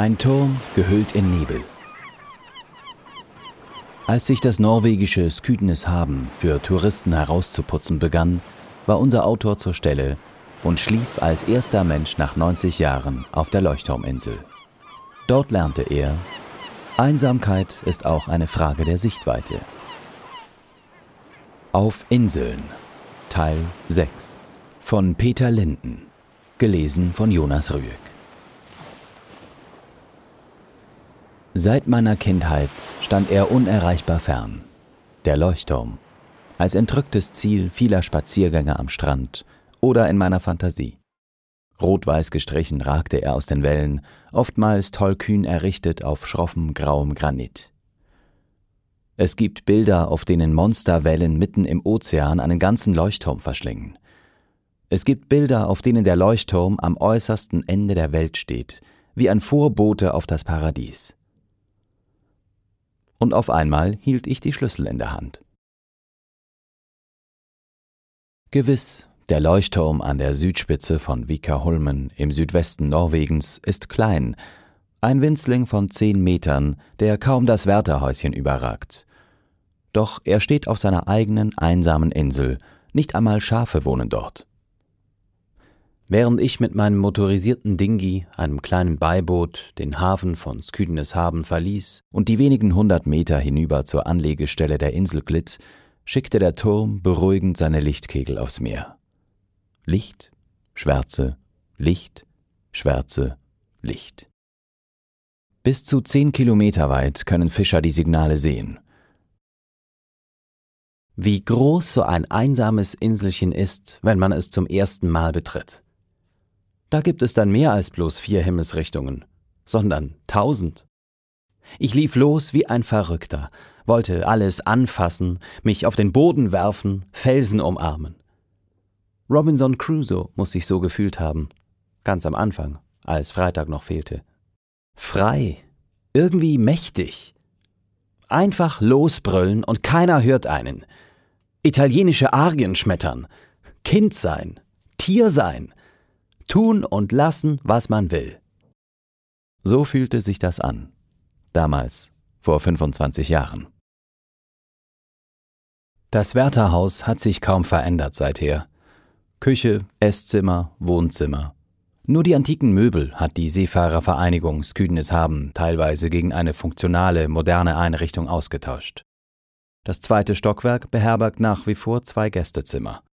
Ein Turm gehüllt in Nebel. Als sich das norwegische Skydneshaben für Touristen herauszuputzen begann, war unser Autor zur Stelle und schlief als erster Mensch nach 90 Jahren auf der Leuchtturminsel. Dort lernte er, Einsamkeit ist auch eine Frage der Sichtweite. Auf Inseln Teil 6 von Peter Linden, gelesen von Jonas Rüegg. Seit meiner Kindheit stand er unerreichbar fern. Der Leuchtturm. Als entrücktes Ziel vieler Spaziergänge am Strand oder in meiner Fantasie. Rot-weiß gestrichen ragte er aus den Wellen, oftmals tollkühn errichtet auf schroffem grauem Granit. Es gibt Bilder, auf denen Monsterwellen mitten im Ozean einen ganzen Leuchtturm verschlingen. Es gibt Bilder, auf denen der Leuchtturm am äußersten Ende der Welt steht, wie ein Vorbote auf das Paradies und auf einmal hielt ich die Schlüssel in der Hand. Gewiss, der Leuchtturm an der Südspitze von Vikaholmen im Südwesten Norwegens ist klein, ein Winzling von zehn Metern, der kaum das Wärterhäuschen überragt. Doch er steht auf seiner eigenen einsamen Insel, nicht einmal Schafe wohnen dort. Während ich mit meinem motorisierten Dingi, einem kleinen Beiboot, den Hafen von Skydneshaben verließ und die wenigen hundert Meter hinüber zur Anlegestelle der Insel glitt, schickte der Turm beruhigend seine Lichtkegel aufs Meer. Licht, Schwärze, Licht, Schwärze, Licht. Bis zu zehn Kilometer weit können Fischer die Signale sehen. Wie groß so ein einsames Inselchen ist, wenn man es zum ersten Mal betritt. Da gibt es dann mehr als bloß vier Himmelsrichtungen, sondern tausend. Ich lief los wie ein Verrückter, wollte alles anfassen, mich auf den Boden werfen, Felsen umarmen. Robinson Crusoe muss sich so gefühlt haben, ganz am Anfang, als Freitag noch fehlte. Frei, irgendwie mächtig. Einfach losbrüllen und keiner hört einen. Italienische Arien schmettern, Kind sein, Tier sein, Tun und lassen, was man will. So fühlte sich das an. Damals, vor 25 Jahren. Das Wärterhaus hat sich kaum verändert seither. Küche, Esszimmer, Wohnzimmer. Nur die antiken Möbel hat die Seefahrervereinigung Skydneshaben teilweise gegen eine funktionale, moderne Einrichtung ausgetauscht. Das zweite Stockwerk beherbergt nach wie vor zwei Gästezimmer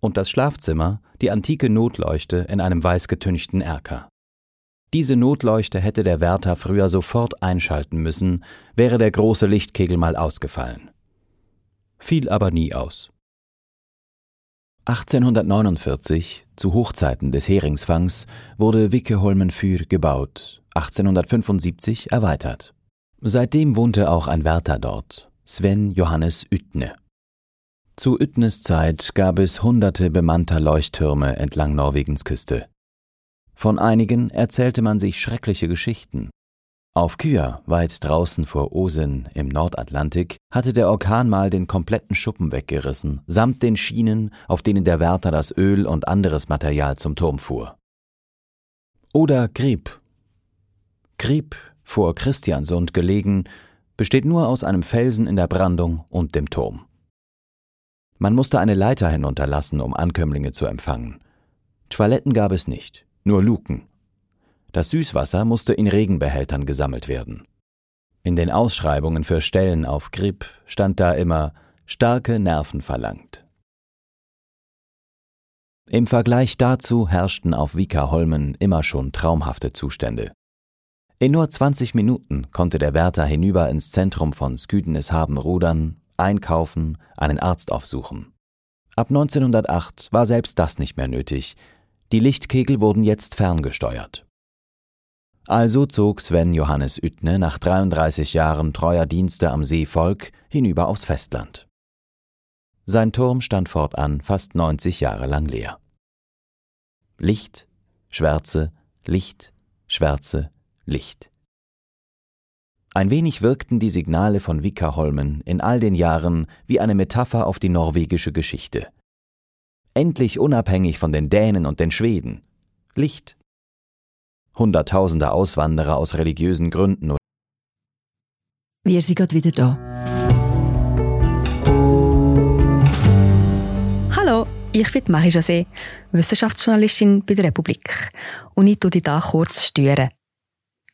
und das Schlafzimmer die antike Notleuchte in einem weißgetünchten Erker. Diese Notleuchte hätte der Wärter früher sofort einschalten müssen, wäre der große Lichtkegel mal ausgefallen. Fiel aber nie aus. 1849, zu Hochzeiten des Heringsfangs, wurde Wickeholmen Fyr gebaut, 1875 erweitert. Seitdem wohnte auch ein Wärter dort, Sven Johannes Üttne. Zu Üttnes Zeit gab es hunderte bemannter Leuchttürme entlang Norwegens Küste. Von einigen erzählte man sich schreckliche Geschichten. Auf Kya, weit draußen vor Osen im Nordatlantik, hatte der Orkan mal den kompletten Schuppen weggerissen, samt den Schienen, auf denen der Wärter das Öl und anderes Material zum Turm fuhr. Oder Grib. Grib, vor Christiansund gelegen, besteht nur aus einem Felsen in der Brandung und dem Turm. Man musste eine Leiter hinunterlassen, um Ankömmlinge zu empfangen. Toiletten gab es nicht, nur Luken. Das Süßwasser musste in Regenbehältern gesammelt werden. In den Ausschreibungen für Stellen auf Grip stand da immer starke Nerven verlangt. Im Vergleich dazu herrschten auf Vika-Holmen immer schon traumhafte Zustände. In nur 20 Minuten konnte der Wärter hinüber ins Zentrum von Sküdeneshaben rudern, einkaufen, einen Arzt aufsuchen. Ab 1908 war selbst das nicht mehr nötig. Die Lichtkegel wurden jetzt ferngesteuert. Also zog Sven Johannes Üttne nach 33 Jahren treuer Dienste am Seevolk hinüber aufs Festland. Sein Turm stand fortan fast 90 Jahre lang leer. Licht, Schwärze, Licht, Schwärze, Licht. Ein wenig wirkten die Signale von Wickerholmen in all den Jahren wie eine Metapher auf die norwegische Geschichte. Endlich unabhängig von den Dänen und den Schweden. Licht. Hunderttausende Auswanderer aus religiösen Gründen. Wir sind gerade wieder da. Hallo, ich bin Marie José, Wissenschaftsjournalistin bei der Republik. Und ich tue dich hier kurz stören.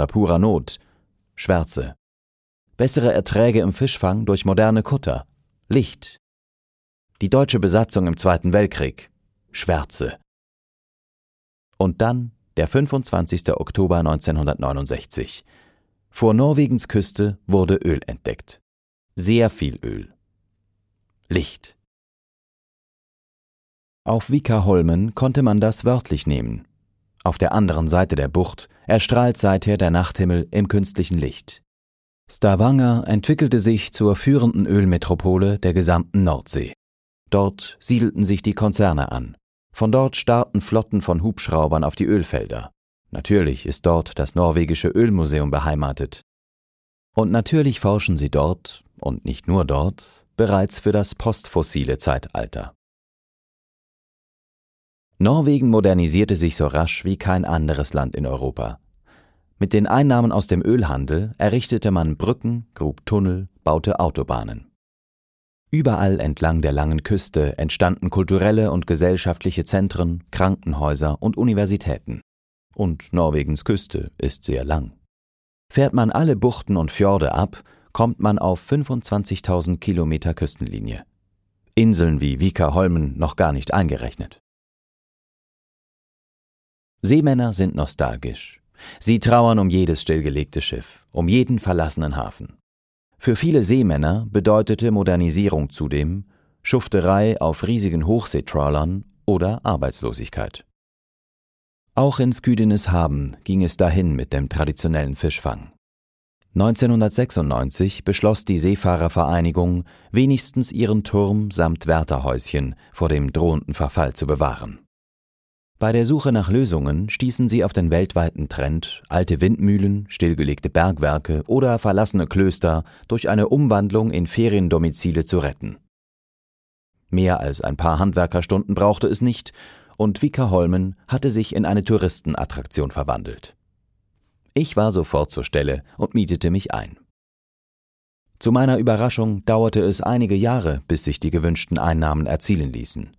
Oder purer Not, Schwärze. Bessere Erträge im Fischfang durch moderne Kutter, Licht. Die deutsche Besatzung im Zweiten Weltkrieg, Schwärze. Und dann der 25. Oktober 1969. Vor Norwegens Küste wurde Öl entdeckt. Sehr viel Öl. Licht. Auf Vikaholmen konnte man das wörtlich nehmen. Auf der anderen Seite der Bucht erstrahlt seither der Nachthimmel im künstlichen Licht. Stavanger entwickelte sich zur führenden Ölmetropole der gesamten Nordsee. Dort siedelten sich die Konzerne an. Von dort starrten Flotten von Hubschraubern auf die Ölfelder. Natürlich ist dort das norwegische Ölmuseum beheimatet. Und natürlich forschen sie dort, und nicht nur dort, bereits für das postfossile Zeitalter. Norwegen modernisierte sich so rasch wie kein anderes Land in Europa. Mit den Einnahmen aus dem Ölhandel errichtete man Brücken, grub Tunnel, baute Autobahnen. Überall entlang der langen Küste entstanden kulturelle und gesellschaftliche Zentren, Krankenhäuser und Universitäten. Und Norwegens Küste ist sehr lang. Fährt man alle Buchten und Fjorde ab, kommt man auf 25.000 Kilometer Küstenlinie. Inseln wie Vika-Holmen noch gar nicht eingerechnet. Seemänner sind nostalgisch. Sie trauern um jedes stillgelegte Schiff, um jeden verlassenen Hafen. Für viele Seemänner bedeutete Modernisierung zudem Schufterei auf riesigen Hochseetrawlern oder Arbeitslosigkeit. Auch in Sküdenes Haben ging es dahin mit dem traditionellen Fischfang. 1996 beschloss die Seefahrervereinigung, wenigstens ihren Turm samt Wärterhäuschen vor dem drohenden Verfall zu bewahren. Bei der Suche nach Lösungen stießen sie auf den weltweiten Trend, alte Windmühlen, stillgelegte Bergwerke oder verlassene Klöster durch eine Umwandlung in Feriendomizile zu retten. Mehr als ein paar Handwerkerstunden brauchte es nicht, und Wickerholmen hatte sich in eine Touristenattraktion verwandelt. Ich war sofort zur Stelle und mietete mich ein. Zu meiner Überraschung dauerte es einige Jahre, bis sich die gewünschten Einnahmen erzielen ließen.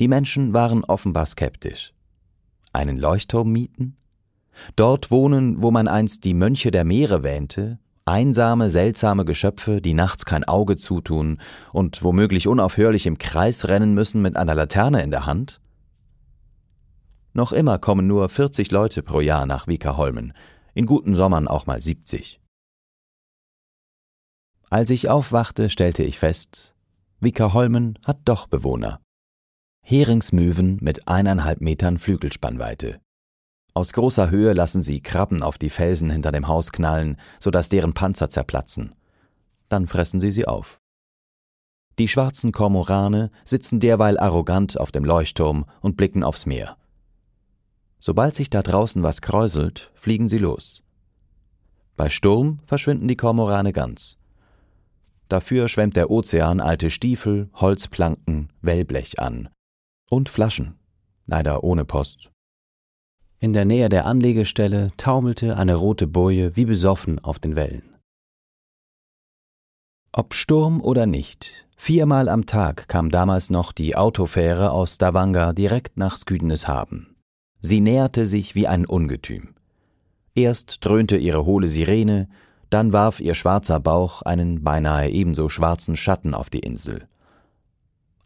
Die Menschen waren offenbar skeptisch. Einen Leuchtturm mieten? Dort wohnen, wo man einst die Mönche der Meere wähnte, einsame, seltsame Geschöpfe, die nachts kein Auge zutun und womöglich unaufhörlich im Kreis rennen müssen mit einer Laterne in der Hand? Noch immer kommen nur 40 Leute pro Jahr nach Wiekerholmen, in guten Sommern auch mal 70. Als ich aufwachte, stellte ich fest, Wiekerholmen hat doch Bewohner. Heringsmöwen mit eineinhalb Metern Flügelspannweite. Aus großer Höhe lassen sie Krabben auf die Felsen hinter dem Haus knallen, sodass deren Panzer zerplatzen. Dann fressen sie sie auf. Die schwarzen Kormorane sitzen derweil arrogant auf dem Leuchtturm und blicken aufs Meer. Sobald sich da draußen was kräuselt, fliegen sie los. Bei Sturm verschwinden die Kormorane ganz. Dafür schwemmt der Ozean alte Stiefel, Holzplanken, Wellblech an, und Flaschen, leider ohne Post. In der Nähe der Anlegestelle taumelte eine rote Boje wie besoffen auf den Wellen. Ob Sturm oder nicht, Viermal am Tag kam damals noch die Autofähre aus Stavanger direkt nach Sküdeneshaben. Sie näherte sich wie ein Ungetüm. Erst dröhnte ihre hohle Sirene, dann warf ihr schwarzer Bauch einen beinahe ebenso schwarzen Schatten auf die Insel.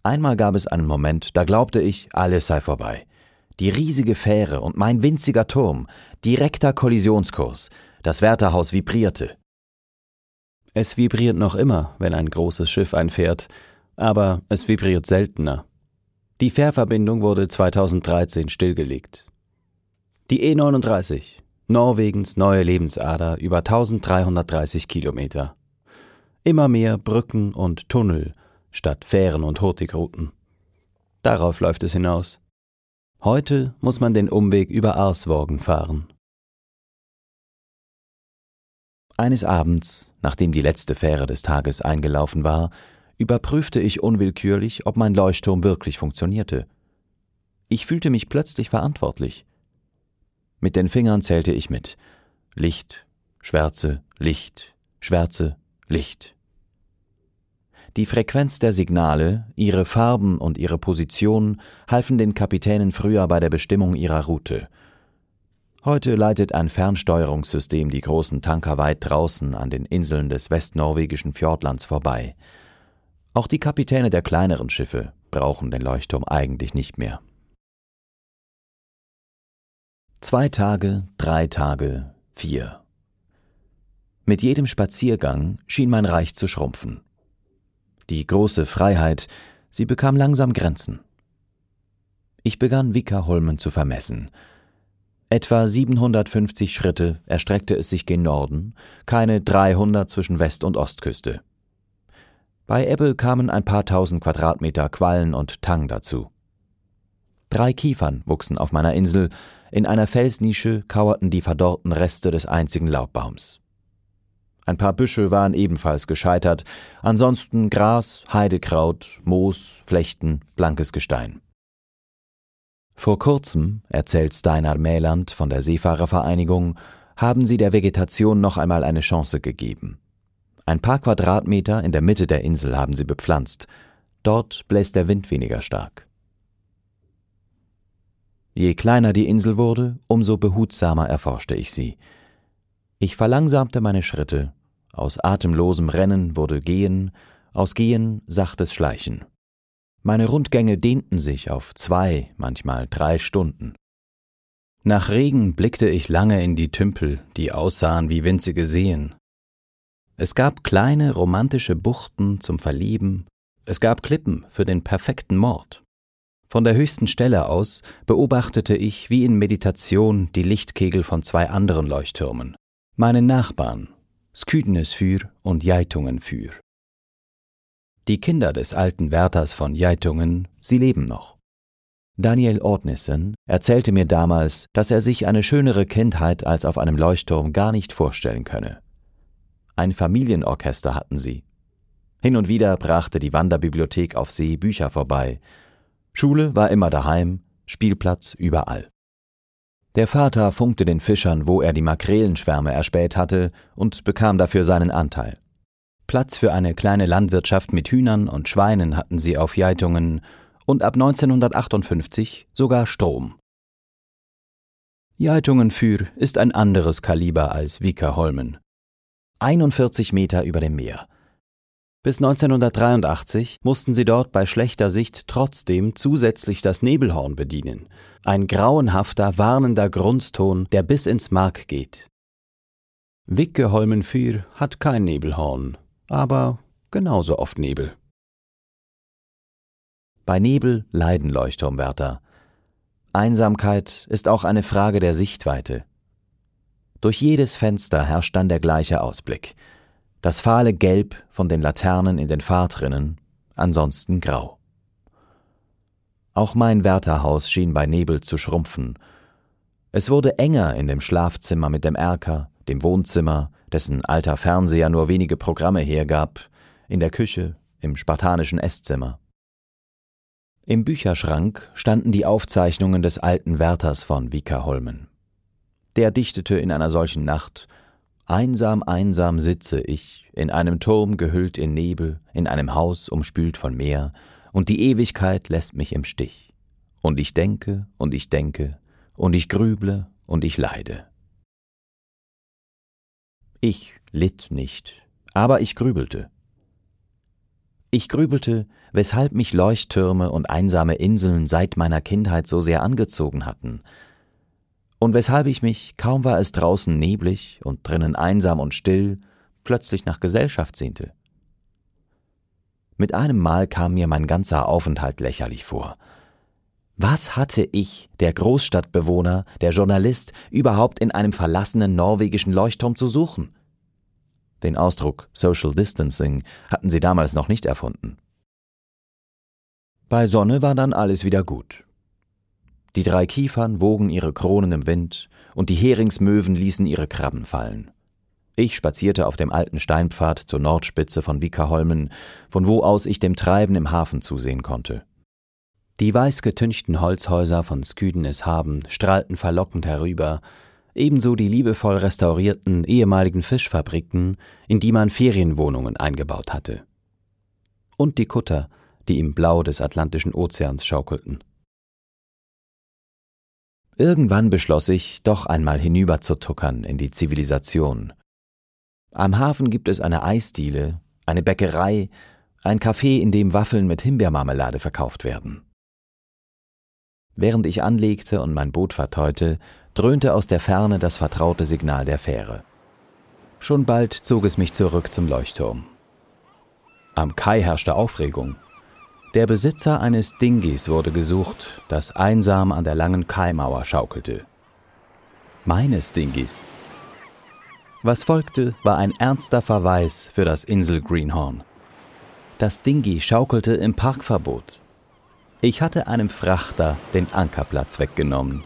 Einmal gab es einen Moment, da glaubte ich, alles sei vorbei. Die riesige Fähre und mein winziger Turm, direkter Kollisionskurs, das Wärterhaus vibrierte. Es vibriert noch immer, wenn ein großes Schiff einfährt, aber es vibriert seltener. Die Fährverbindung wurde 2013 stillgelegt. Die E39, Norwegens neue Lebensader über 1330 Kilometer. Immer mehr Brücken und Tunnel statt Fähren und Hurtigruten. Darauf läuft es hinaus. Heute muss man den Umweg über Arsworgen fahren. Eines Abends, nachdem die letzte Fähre des Tages eingelaufen war, überprüfte ich unwillkürlich, ob mein Leuchtturm wirklich funktionierte. Ich fühlte mich plötzlich verantwortlich. Mit den Fingern zählte ich mit. Licht, Schwärze, Licht, Schwärze, Licht. Die Frequenz der Signale, ihre Farben und ihre Position halfen den Kapitänen früher bei der Bestimmung ihrer Route. Heute leitet ein Fernsteuerungssystem die großen Tanker weit draußen an den Inseln des westnorwegischen Fjordlands vorbei. Auch die Kapitäne der kleineren Schiffe brauchen den Leuchtturm eigentlich nicht mehr. Zwei Tage, drei Tage, vier. Mit jedem Spaziergang schien mein Reich zu schrumpfen. Die große Freiheit, sie bekam langsam Grenzen. Ich begann Wickerholmen zu vermessen. Etwa 750 Schritte erstreckte es sich gen Norden, keine 300 zwischen West- und Ostküste. Bei Ebbe kamen ein paar tausend Quadratmeter Quallen und Tang dazu. Drei Kiefern wuchsen auf meiner Insel, in einer Felsnische kauerten die verdorrten Reste des einzigen Laubbaums. Ein paar Büsche waren ebenfalls gescheitert, ansonsten Gras, Heidekraut, Moos, Flechten, blankes Gestein. Vor kurzem, erzählt Steinar Mäland von der Seefahrervereinigung, haben sie der Vegetation noch einmal eine Chance gegeben. Ein paar Quadratmeter in der Mitte der Insel haben sie bepflanzt. Dort bläst der Wind weniger stark. Je kleiner die Insel wurde, umso behutsamer erforschte ich sie. Ich verlangsamte meine Schritte, aus atemlosem Rennen wurde Gehen, aus Gehen sachtes Schleichen. Meine Rundgänge dehnten sich auf zwei, manchmal drei Stunden. Nach Regen blickte ich lange in die Tümpel, die aussahen wie winzige Seen. Es gab kleine romantische Buchten zum Verlieben, es gab Klippen für den perfekten Mord. Von der höchsten Stelle aus beobachtete ich wie in Meditation die Lichtkegel von zwei anderen Leuchttürmen, meinen Nachbarn, Sküdenesfyr und Jeitungenfyr. Die Kinder des alten Wärters von Jeitungen, sie leben noch. Daniel Ordnissen erzählte mir damals, dass er sich eine schönere Kindheit als auf einem Leuchtturm gar nicht vorstellen könne. Ein Familienorchester hatten sie. Hin und wieder brachte die Wanderbibliothek auf See Bücher vorbei, Schule war immer daheim, Spielplatz überall. Der Vater funkte den Fischern, wo er die Makrelenschwärme erspäht hatte, und bekam dafür seinen Anteil. Platz für eine kleine Landwirtschaft mit Hühnern und Schweinen hatten sie auf Jeitungen und ab 1958 sogar Strom. Jeitungen für ist ein anderes Kaliber als Wiekerholmen. 41 Meter über dem Meer, bis 1983 mussten sie dort bei schlechter Sicht trotzdem zusätzlich das Nebelhorn bedienen. Ein grauenhafter, warnender Grunzton, der bis ins Mark geht. Wickeholmenfyr hat kein Nebelhorn, aber genauso oft Nebel. Bei Nebel leiden Leuchtturmwärter. Einsamkeit ist auch eine Frage der Sichtweite. Durch jedes Fenster herrscht dann der gleiche Ausblick – das fahle Gelb von den Laternen in den Fahrtrinnen, ansonsten grau. Auch mein Wärterhaus schien bei Nebel zu schrumpfen. Es wurde enger in dem Schlafzimmer mit dem Erker, dem Wohnzimmer, dessen alter Fernseher nur wenige Programme hergab, in der Küche, im spartanischen Esszimmer. Im Bücherschrank standen die Aufzeichnungen des alten Wärters von Wiekerholmen. Der dichtete in einer solchen Nacht Einsam, einsam sitze ich, in einem Turm gehüllt in Nebel, in einem Haus umspült von Meer, und die Ewigkeit lässt mich im Stich. Und ich denke, und ich denke, und ich grüble, und ich leide. Ich litt nicht, aber ich grübelte. Ich grübelte, weshalb mich Leuchttürme und einsame Inseln seit meiner Kindheit so sehr angezogen hatten, und weshalb ich mich, kaum war es draußen neblig und drinnen einsam und still, plötzlich nach Gesellschaft sehnte. Mit einem Mal kam mir mein ganzer Aufenthalt lächerlich vor. Was hatte ich, der Großstadtbewohner, der Journalist, überhaupt in einem verlassenen norwegischen Leuchtturm zu suchen? Den Ausdruck Social Distancing hatten sie damals noch nicht erfunden. Bei Sonne war dann alles wieder gut. Die drei Kiefern wogen ihre Kronen im Wind, und die Heringsmöwen ließen ihre Krabben fallen. Ich spazierte auf dem alten Steinpfad zur Nordspitze von Wickerholmen, von wo aus ich dem Treiben im Hafen zusehen konnte. Die weiß getünchten Holzhäuser von Sküdeneshaben strahlten verlockend herüber, ebenso die liebevoll restaurierten ehemaligen Fischfabriken, in die man Ferienwohnungen eingebaut hatte. Und die Kutter, die im Blau des Atlantischen Ozeans schaukelten. Irgendwann beschloss ich, doch einmal hinüber zu tuckern in die Zivilisation. Am Hafen gibt es eine Eisdiele, eine Bäckerei, ein Café, in dem Waffeln mit Himbeermarmelade verkauft werden. Während ich anlegte und mein Boot verteute, dröhnte aus der Ferne das vertraute Signal der Fähre. Schon bald zog es mich zurück zum Leuchtturm. Am Kai herrschte Aufregung. Der Besitzer eines Dingis wurde gesucht, das einsam an der langen Kaimauer schaukelte. Meines Dingis. Was folgte, war ein ernster Verweis für das Insel Greenhorn. Das Dingi schaukelte im Parkverbot. Ich hatte einem Frachter den Ankerplatz weggenommen.